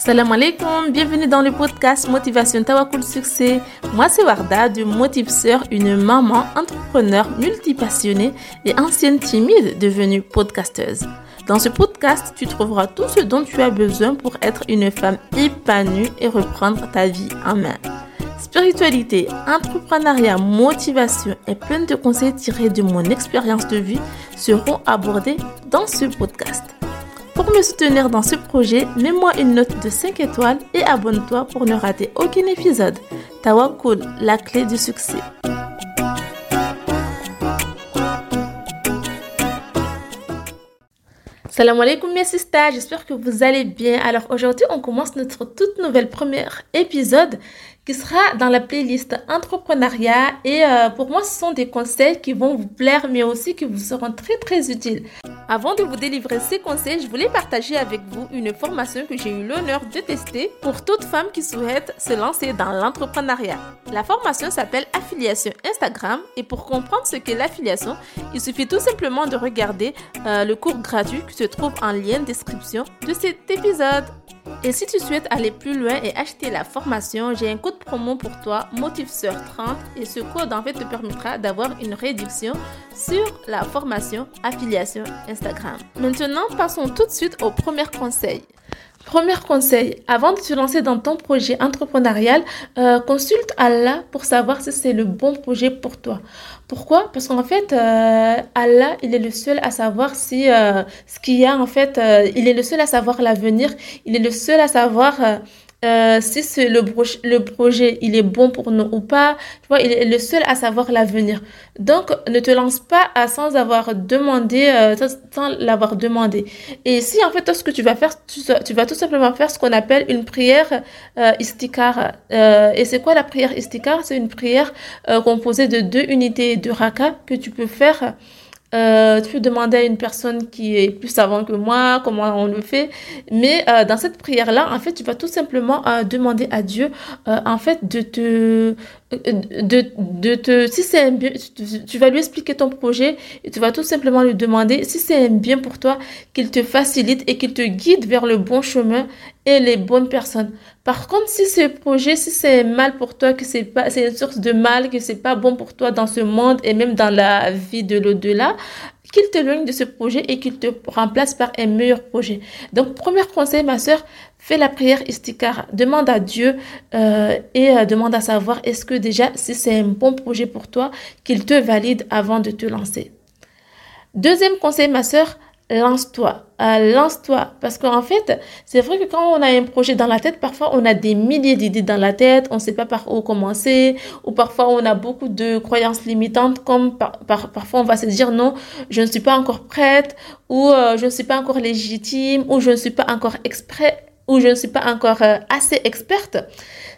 Salam alaikum, bienvenue dans le podcast Motivation Tawakul Succès. Moi c'est Warda de Motivseur, une maman entrepreneur multipassionnée et ancienne timide devenue podcasteuse. Dans ce podcast, tu trouveras tout ce dont tu as besoin pour être une femme épanouie et reprendre ta vie en main. Spiritualité, entrepreneuriat, motivation et plein de conseils tirés de mon expérience de vie seront abordés dans ce podcast. Pour me soutenir dans ce projet, mets-moi une note de 5 étoiles et abonne-toi pour ne rater aucun épisode. Tawakul, la clé du succès. Salam alaikum mes sisters, j'espère que vous allez bien. Alors aujourd'hui on commence notre toute nouvelle premier épisode qui sera dans la playlist entrepreneuriat et euh, pour moi ce sont des conseils qui vont vous plaire mais aussi qui vous seront très très utiles. Avant de vous délivrer ces conseils, je voulais partager avec vous une formation que j'ai eu l'honneur de tester pour toute femme qui souhaite se lancer dans l'entrepreneuriat. La formation s'appelle Affiliation Instagram et pour comprendre ce qu'est l'affiliation, il suffit tout simplement de regarder euh, le cours gratuit qui se trouve en lien description de cet épisode. Et si tu souhaites aller plus loin et acheter la formation, j'ai un code promo pour toi, MotiveSeur30, et ce code en fait te permettra d'avoir une réduction sur la formation affiliation Instagram. Maintenant, passons tout de suite au premier conseil. Premier conseil, avant de te lancer dans ton projet entrepreneurial, euh, consulte Allah pour savoir si c'est le bon projet pour toi. Pourquoi? Parce qu'en fait, euh, Allah, il est le seul à savoir si euh, ce qu'il y a, en fait, il est le seul à savoir l'avenir, il est le seul à savoir euh, si c'est le, le projet, il est bon pour nous ou pas. Tu vois, il est le seul à savoir l'avenir. Donc, ne te lance pas à, sans avoir demandé, euh, sans, l'avoir demandé. Et si, en fait, toi, ce que tu vas faire, tu, vas tout simplement faire ce qu'on appelle une prière euh, istikar. Euh, et c'est quoi la prière istikar C'est une prière composée de deux unités de raka que tu peux faire euh, tu peux demander à une personne qui est plus savante que moi comment on le fait. Mais euh, dans cette prière-là, en fait, tu vas tout simplement euh, demander à Dieu, en fait, de te, de te, si c'est un bien, tu, vas lui expliquer ton projet et tu vas tout simplement lui demander si c'est un bien pour toi, qu'il te facilite et qu'il te guide vers le bon chemin les bonnes personnes. Par contre, si ce projet, si c'est mal pour toi, que c'est pas, c'est une source de mal, que c'est pas bon pour toi dans ce monde et même dans la vie de l'au-delà, qu'il t'éloigne de ce projet et qu'il te remplace par un meilleur projet. Donc, premier conseil, ma soeur, fais la prière istikar. Demande à Dieu euh, et euh, demande à savoir est-ce que déjà, si c'est un bon projet pour toi, qu'il te valide avant de te lancer. Deuxième conseil, ma soeur, lance-toi. Euh, lance-toi. Parce qu'en fait, c'est vrai que quand on a un projet dans la tête, parfois on a des milliers d'idées dans la tête, on ne sait pas par où commencer, ou parfois on a beaucoup de croyances limitantes, comme par, parfois on va se dire non, je ne suis pas encore prête, ou euh, je ne suis pas encore légitime, ou je ne suis pas encore exprès, ou je ne suis pas encore euh, assez experte.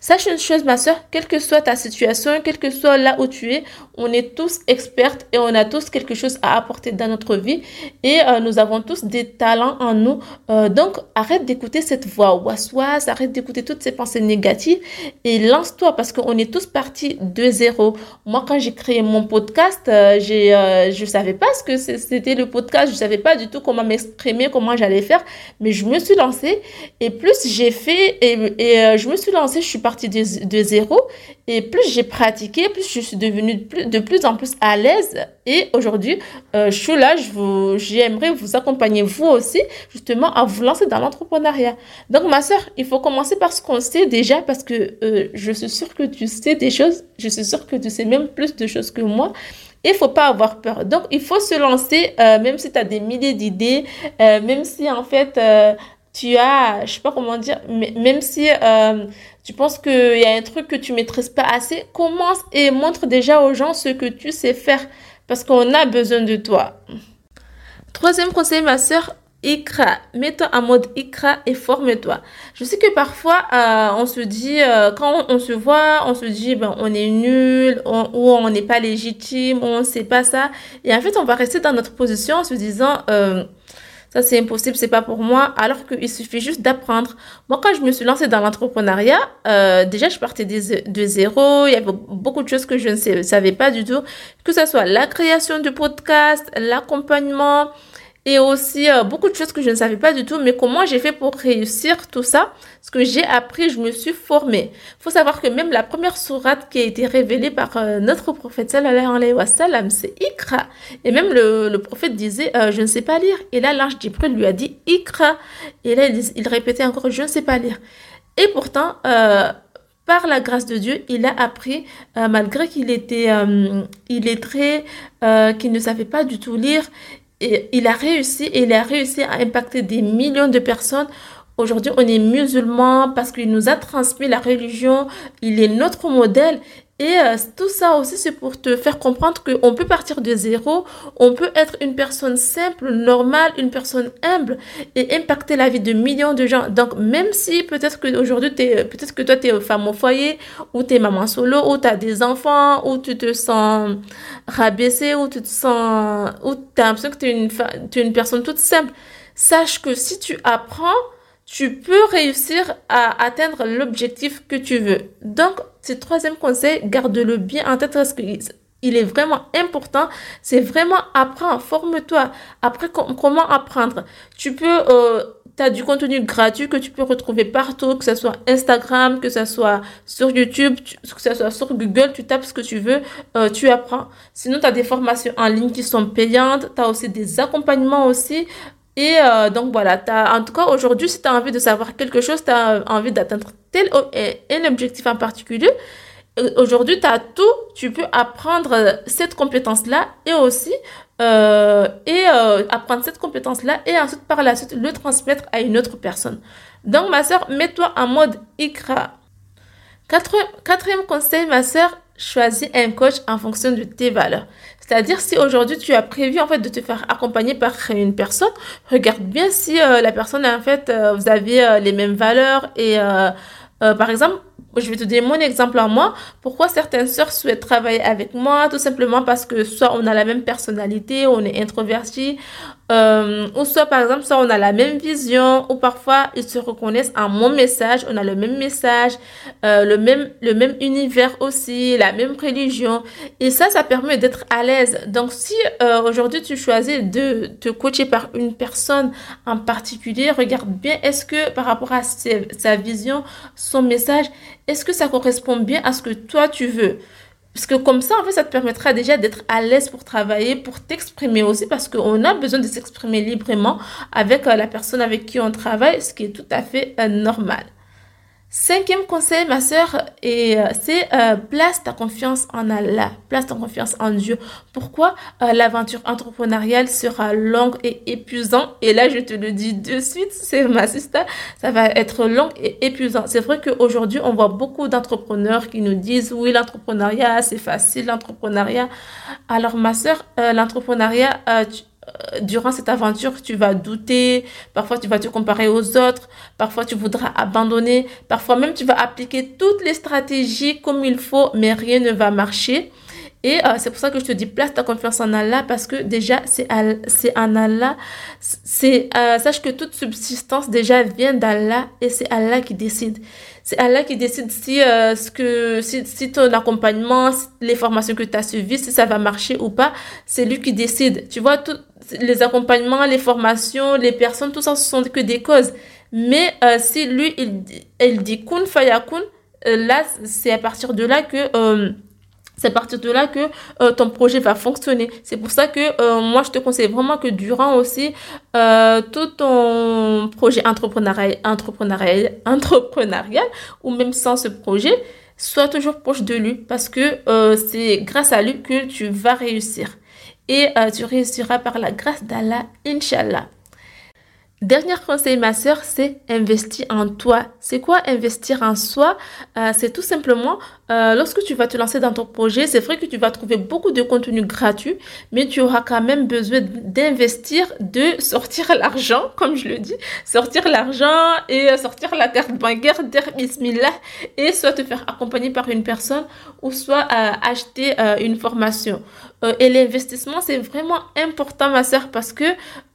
Sache une chose, ma soeur, quelle que soit ta situation, quel que soit là où tu es, on est tous expertes et on a tous quelque chose à apporter dans notre vie et euh, nous avons tous des talents en nous. Euh, donc, arrête d'écouter cette voix waswas, arrête d'écouter toutes ces pensées négatives et lance-toi parce qu'on est tous partis de zéro. Moi, quand j'ai créé mon podcast, euh, j'ai, je savais pas ce que c'était le podcast, je savais pas du tout comment m'exprimer, comment j'allais faire, mais je me suis lancée et plus j'ai fait et, et je me suis lancée, je suis partie de, de zéro et plus j'ai pratiqué, plus je suis devenue de plus en plus à l'aise. Et aujourd'hui, euh, je suis là, j'aimerais vous, vous accompagner, vous aussi, justement, à vous lancer dans l'entrepreneuriat. Donc, ma soeur, il faut commencer par ce qu'on sait déjà, parce que euh, je suis sûre que tu sais des choses, je suis sûre que tu sais même plus de choses que moi. Il faut pas avoir peur. Donc, il faut se lancer, euh, même si tu as des milliers d'idées, même si en fait, tu as, je sais pas comment dire, mais même si euh, tu penses qu'il y a un truc que tu maîtrises pas assez, commence et montre déjà aux gens ce que tu sais faire parce qu'on a besoin de toi. Troisième conseil, ma soeur, Ikra, mets-toi en mode Ikra et forme-toi. Je sais que parfois euh, on se dit euh, quand on, se voit, on se dit ben on est nul ou on n'est pas légitime, on sait pas ça et en fait on va rester dans notre position en se disant ça c'est impossible, c'est pas pour moi, alors qu'il suffit juste d'apprendre. Moi, quand je me suis lancée dans l'entrepreneuriat, euh, déjà je partais de, zéro, il y avait beaucoup de choses que je ne savais pas du tout, que ce soit la création du podcast, l'accompagnement, et aussi euh, beaucoup de choses que je ne savais pas du tout. Mais comment j'ai fait pour réussir tout ça Ce que j'ai appris, je me suis formée. Il faut savoir que même la première sourate qui a été révélée par euh, notre prophète c'est Ikra. Et même le, prophète disait, euh, je ne sais pas lire. Et là, l'ange Jibril lui a dit Ikra. Et là, il, il répétait encore, je ne sais pas lire. Et pourtant, par la grâce de Dieu, il a appris, malgré qu'il était illettré, qu'il ne savait pas du tout lire, il a réussi et il a réussi à impacter des millions de personnes. Aujourd'hui, on est musulman parce qu'il nous a transmis la religion, il est notre modèle et euh, tout ça aussi, c'est pour te faire comprendre qu'on peut partir de zéro, on peut être une personne simple, normale, une personne humble et impacter la vie de millions de gens. Donc, même si peut-être qu'aujourd'hui, peut-être que toi, tu es femme au foyer, ou tu es maman solo, ou tu as des enfants, ou tu te sens rabaissée, ou tu te sens, ou tu as l'impression que tu es, es une personne toute simple, sache que si tu apprends, tu peux réussir à atteindre l'objectif que tu veux. Donc, ce troisième conseil, garde-le bien en tête parce qu'il est vraiment important. C'est vraiment apprendre, forme-toi. Après, comment apprendre? Tu peux, euh, tu as du contenu gratuit que tu peux retrouver partout, que ce soit Instagram, que ce soit sur YouTube, que ce soit sur Google, tu tapes ce que tu veux, euh, tu apprends. Sinon, tu as des formations en ligne qui sont payantes, tu as aussi des accompagnements aussi. Et euh, donc voilà, as, en tout cas aujourd'hui, si tu as envie de savoir quelque chose, tu as envie d'atteindre tel un objectif en particulier, euh, aujourd'hui tu as tout, tu peux apprendre cette compétence-là et aussi euh, et apprendre cette compétence-là et ensuite par la suite le transmettre à une autre personne. Donc ma soeur, mets-toi en mode ICRA. quatrième conseil, ma soeur, choisis un coach en fonction de tes valeurs. C'est-à-dire si aujourd'hui tu as prévu en fait de te faire accompagner par une personne, regarde bien si euh, la personne en fait euh, vous avez euh, les mêmes valeurs et par exemple je vais te donner mon exemple à moi. Pourquoi certaines sœurs souhaitent travailler avec moi? Tout simplement parce que soit on a la même personnalité, on est introverti, euh, ou soit par exemple, soit on a la même vision, ou parfois ils se reconnaissent en mon message, on a le même message, euh, le même le même univers aussi, la même religion, et ça, ça permet d'être à l'aise. Donc si euh, aujourd'hui tu choisis de te coacher par une personne en particulier, regarde bien est-ce que par rapport à sa vision, son message, est-ce que ça correspond bien à ce que toi tu veux? Parce que comme ça, en fait, ça te permettra déjà d'être à l'aise pour travailler, pour t'exprimer aussi, parce qu'on a besoin de s'exprimer librement avec euh, la personne avec qui on travaille, ce qui est tout à fait euh, normal. Cinquième conseil, ma sœur, et euh, c'est euh, place ta confiance en Allah, place ta confiance en Dieu. Pourquoi euh, l'aventure entrepreneuriale sera longue et épuisante? Et là, je te le dis de suite, c'est ma sister, ça va être long et épuisant. C'est vrai qu'aujourd'hui, on voit beaucoup d'entrepreneurs qui nous disent oui, l'entrepreneuriat, c'est facile, l'entrepreneuriat. Alors, ma sœur, l'entrepreneuriat, euh, durant cette aventure, tu vas douter, parfois tu vas te comparer aux autres, parfois tu voudras abandonner, parfois même tu vas appliquer toutes les stratégies comme il faut, mais rien ne va marcher. Et euh, c'est pour ça que je te dis, place ta confiance en Allah parce que déjà, c'est en Allah. C'est, euh, sache que toute subsistance déjà vient d'Allah et c'est Allah qui décide. C'est Allah qui décide si, euh, ce que, si, si ton accompagnement, les formations que tu as suivies, si ça va marcher ou pas. C'est lui qui décide. Tu vois, tous les accompagnements, les formations, les personnes, tout ça, ce sont que des causes. Mais si lui, il, il dit kun fayakun, là, c'est à partir de là que c'est à partir de là que euh, ton projet va fonctionner. C'est pour ça que euh, moi, je te conseille vraiment que durant aussi euh, tout ton projet entrepreneurial, entrepreneurial, entrepreneurial ou même sans ce projet, sois toujours proche de lui parce que c'est grâce à lui que tu vas réussir. Et tu réussiras par la grâce d'Allah, Inch'Allah. Dernier conseil, ma sœur, c'est investir en toi. C'est quoi investir en soi? Euh, C'est tout simplement, euh, lorsque tu vas te lancer dans ton projet, c'est vrai que tu vas trouver beaucoup de contenu gratuit, mais tu auras quand même besoin d'investir, de sortir l'argent, comme je le dis, sortir l'argent et sortir la carte bancaire, dire bismillah, et soit te faire accompagner par une personne ou soit euh, acheter une formation. Euh, et l'investissement, c'est vraiment important, ma soeur, parce que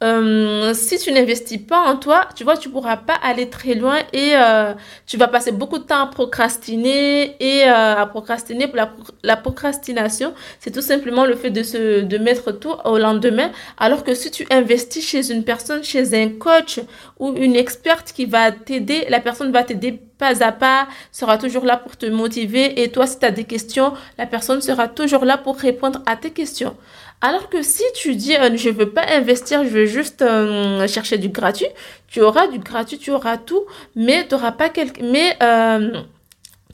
euh, si tu n'investis pas en toi, tu vois, tu pourras pas aller très loin et euh, tu vas passer beaucoup de temps à procrastiner et à procrastiner. La, la procrastination, c'est tout simplement le fait de se de mettre tout au lendemain. Alors que si tu investis chez une personne, chez un coach ou une experte qui va t'aider, la personne va t'aider pas à pas, sera toujours là pour te motiver et toi, si tu as des questions, la personne sera toujours là pour répondre à tes questions. Alors que si tu dis euh, je veux pas investir, je veux juste euh, chercher du gratuit, tu auras du gratuit, tu auras tout, mais tu n'auras pas quelque mais euh,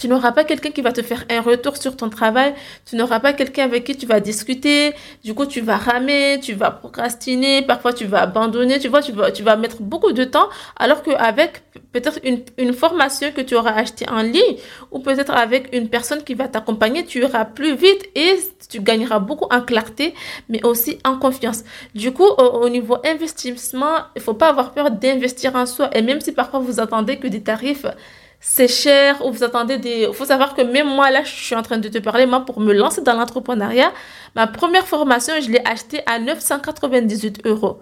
tu n'auras pas quelqu'un qui va te faire un retour sur ton travail. Tu n'auras pas quelqu'un avec qui tu vas discuter. Du coup, tu vas ramer, tu vas procrastiner. Parfois, tu vas abandonner. Tu vois, tu vas, tu vas mettre beaucoup de temps. Alors qu'avec peut-être une, une formation que tu auras achetée en ligne ou peut-être avec une personne qui va t'accompagner, tu iras plus vite et tu gagneras beaucoup en clarté, mais aussi en confiance. Du coup, au, au niveau investissement, il faut pas avoir peur d'investir en soi. Et même si parfois vous attendez que des tarifs c'est cher ou vous attendez des... Il faut savoir que même moi, là, je suis en train de te parler, moi, pour me lancer dans l'entrepreneuriat, ma première formation, je l'ai achetée à 998 euros.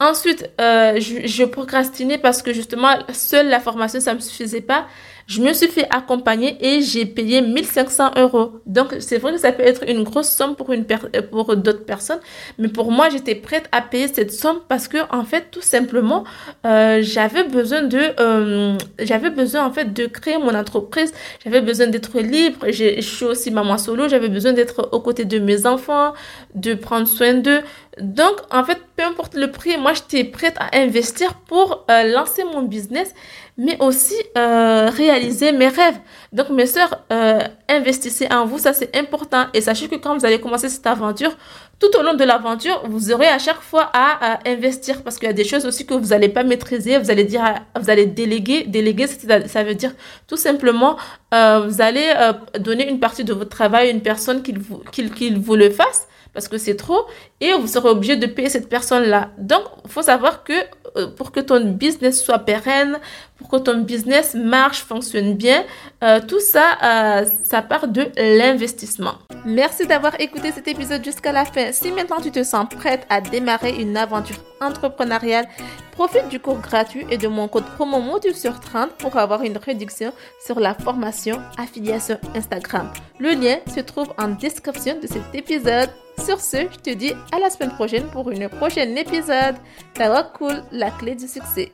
Ensuite, euh, je, je, procrastinais parce que justement, seule la formation, ça me suffisait pas. Je me suis fait accompagner et j'ai payé 1500 euros. Donc, c'est vrai que ça peut être une grosse somme euh, pour d'autres personnes, mais pour moi, j'étais prête à payer cette somme parce que, en fait, tout simplement, euh, j'avais besoin de, euh, j'avais besoin créer mon entreprise. J'avais besoin d'être libre. Je suis aussi maman solo. J'avais besoin d'être aux côtés de mes enfants, de prendre soin d'eux. Donc, en fait, peu importe le prix, moi, j'étais prête à investir pour lancer mon business, mais aussi euh, réaliser mes rêves. Donc, mes soeurs, euh, investissez en vous, ça c'est important. Et sachez que quand vous allez commencer cette aventure, tout au long de l'aventure, vous aurez à chaque fois à, investir parce qu'il y a des choses aussi que vous n'allez pas maîtriser. Vous allez dire, vous allez déléguer. Déléguer, ça veut dire tout simplement, vous allez donner une partie de votre travail à une personne qui vous, qu'il vous le fasse parce que c'est trop et vous serez obligé de payer cette personne-là. Donc, il faut savoir que euh, pour que ton business soit pérenne, pour que ton business marche, fonctionne bien, euh, tout ça, euh, ça part de l'investissement. Merci d'avoir écouté cet épisode jusqu'à la fin. Si maintenant tu te sens prête à démarrer une aventure entrepreneuriale, profite du cours gratuit et de mon code promo module sur 30 pour avoir une réduction sur la formation affiliation Instagram. Le lien se trouve en description de cet épisode. Sur ce, je te dis à la semaine prochaine pour une prochaine épisode. Ça va cool, la clé du succès.